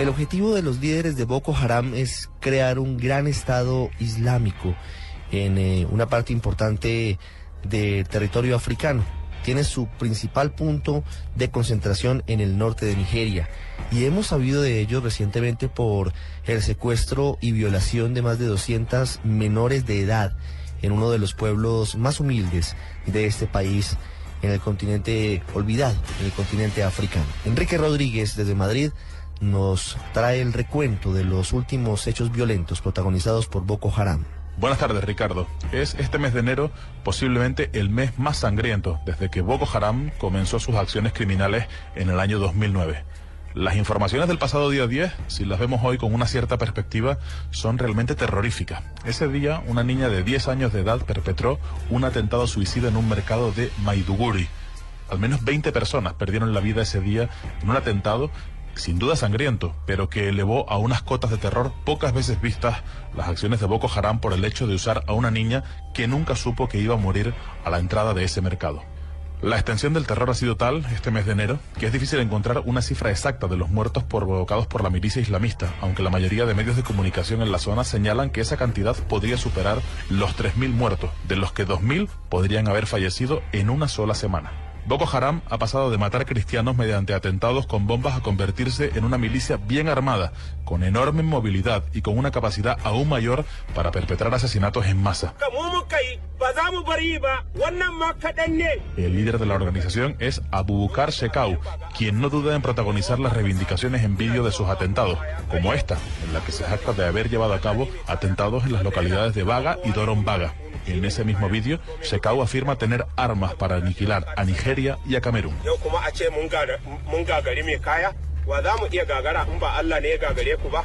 El objetivo de los líderes de Boko Haram es crear un gran Estado islámico en eh, una parte importante del territorio africano. Tiene su principal punto de concentración en el norte de Nigeria y hemos sabido de ello recientemente por el secuestro y violación de más de 200 menores de edad en uno de los pueblos más humildes de este país en el continente olvidado, en el continente africano. Enrique Rodríguez desde Madrid nos trae el recuento de los últimos hechos violentos protagonizados por Boko Haram. Buenas tardes, Ricardo. Es este mes de enero posiblemente el mes más sangriento desde que Boko Haram comenzó sus acciones criminales en el año 2009. Las informaciones del pasado día 10, si las vemos hoy con una cierta perspectiva, son realmente terroríficas. Ese día, una niña de 10 años de edad perpetró un atentado suicida en un mercado de Maiduguri. Al menos 20 personas perdieron la vida ese día en un atentado sin duda sangriento, pero que elevó a unas cotas de terror pocas veces vistas las acciones de Boko Haram por el hecho de usar a una niña que nunca supo que iba a morir a la entrada de ese mercado. La extensión del terror ha sido tal este mes de enero que es difícil encontrar una cifra exacta de los muertos provocados por la milicia islamista, aunque la mayoría de medios de comunicación en la zona señalan que esa cantidad podría superar los 3.000 muertos, de los que 2.000 podrían haber fallecido en una sola semana. Boko Haram ha pasado de matar cristianos mediante atentados con bombas a convertirse en una milicia bien armada, con enorme movilidad y con una capacidad aún mayor para perpetrar asesinatos en masa. El líder de la organización es Abubakar Shekau, quien no duda en protagonizar las reivindicaciones en vídeo de sus atentados, como esta, en la que se jacta de haber llevado a cabo atentados en las localidades de Baga y Doron Baga. En ese mismo vídeo, Shekau afirma tener armas para aniquilar a Nigeria y a Camerún.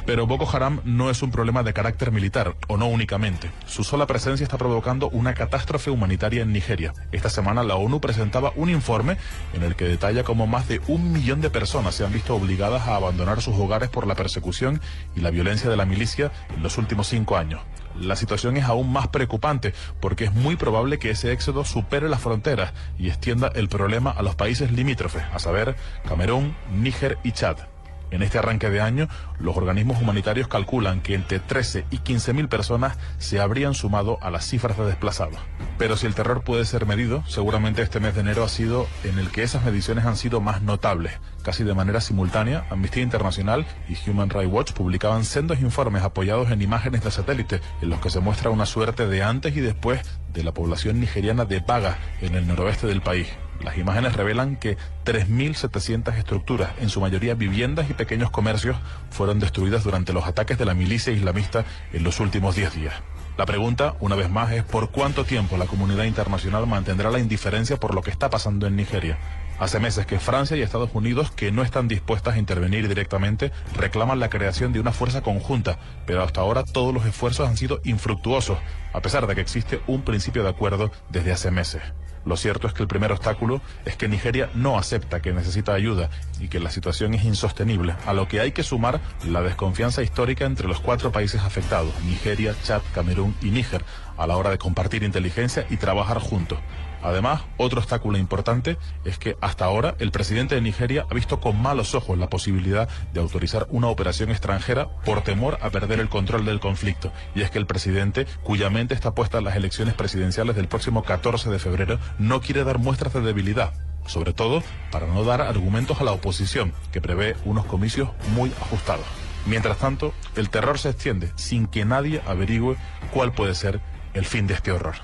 Pero Boko Haram no es un problema de carácter militar, o no únicamente. Su sola presencia está provocando una catástrofe humanitaria en Nigeria. Esta semana la ONU presentaba un informe en el que detalla cómo más de un millón de personas se han visto obligadas a abandonar sus hogares por la persecución y la violencia de la milicia en los últimos cinco años la situación es aún más preocupante porque es muy probable que ese éxodo supere las fronteras y extienda el problema a los países limítrofes, a saber, Camerún, Níger y Chad. En este arranque de año, los organismos humanitarios calculan que entre 13 y 15 mil personas se habrían sumado a las cifras de desplazados. Pero si el terror puede ser medido, seguramente este mes de enero ha sido en el que esas mediciones han sido más notables. Casi de manera simultánea, Amnistía Internacional y Human Rights Watch publicaban sendos informes apoyados en imágenes de satélite, en los que se muestra una suerte de antes y después de la población nigeriana de Baga, en el noroeste del país. Las imágenes revelan que 3.700 estructuras, en su mayoría viviendas y pequeños comercios, fueron destruidas durante los ataques de la milicia islamista en los últimos 10 días. La pregunta, una vez más, es por cuánto tiempo la comunidad internacional mantendrá la indiferencia por lo que está pasando en Nigeria. Hace meses que Francia y Estados Unidos, que no están dispuestas a intervenir directamente, reclaman la creación de una fuerza conjunta, pero hasta ahora todos los esfuerzos han sido infructuosos, a pesar de que existe un principio de acuerdo desde hace meses. Lo cierto es que el primer obstáculo es que Nigeria no acepta que necesita ayuda y que la situación es insostenible, a lo que hay que sumar la desconfianza histórica entre los cuatro países afectados, Nigeria, Chad, Camerún y Níger, a la hora de compartir inteligencia y trabajar juntos. Además, otro obstáculo importante es que hasta ahora el presidente de Nigeria ha visto con malos ojos la posibilidad de autorizar una operación extranjera por temor a perder el control del conflicto. Y es que el presidente, cuya mente está puesta en las elecciones presidenciales del próximo 14 de febrero, no quiere dar muestras de debilidad sobre todo para no dar argumentos a la oposición, que prevé unos comicios muy ajustados. Mientras tanto, el terror se extiende sin que nadie averigüe cuál puede ser el fin de este horror.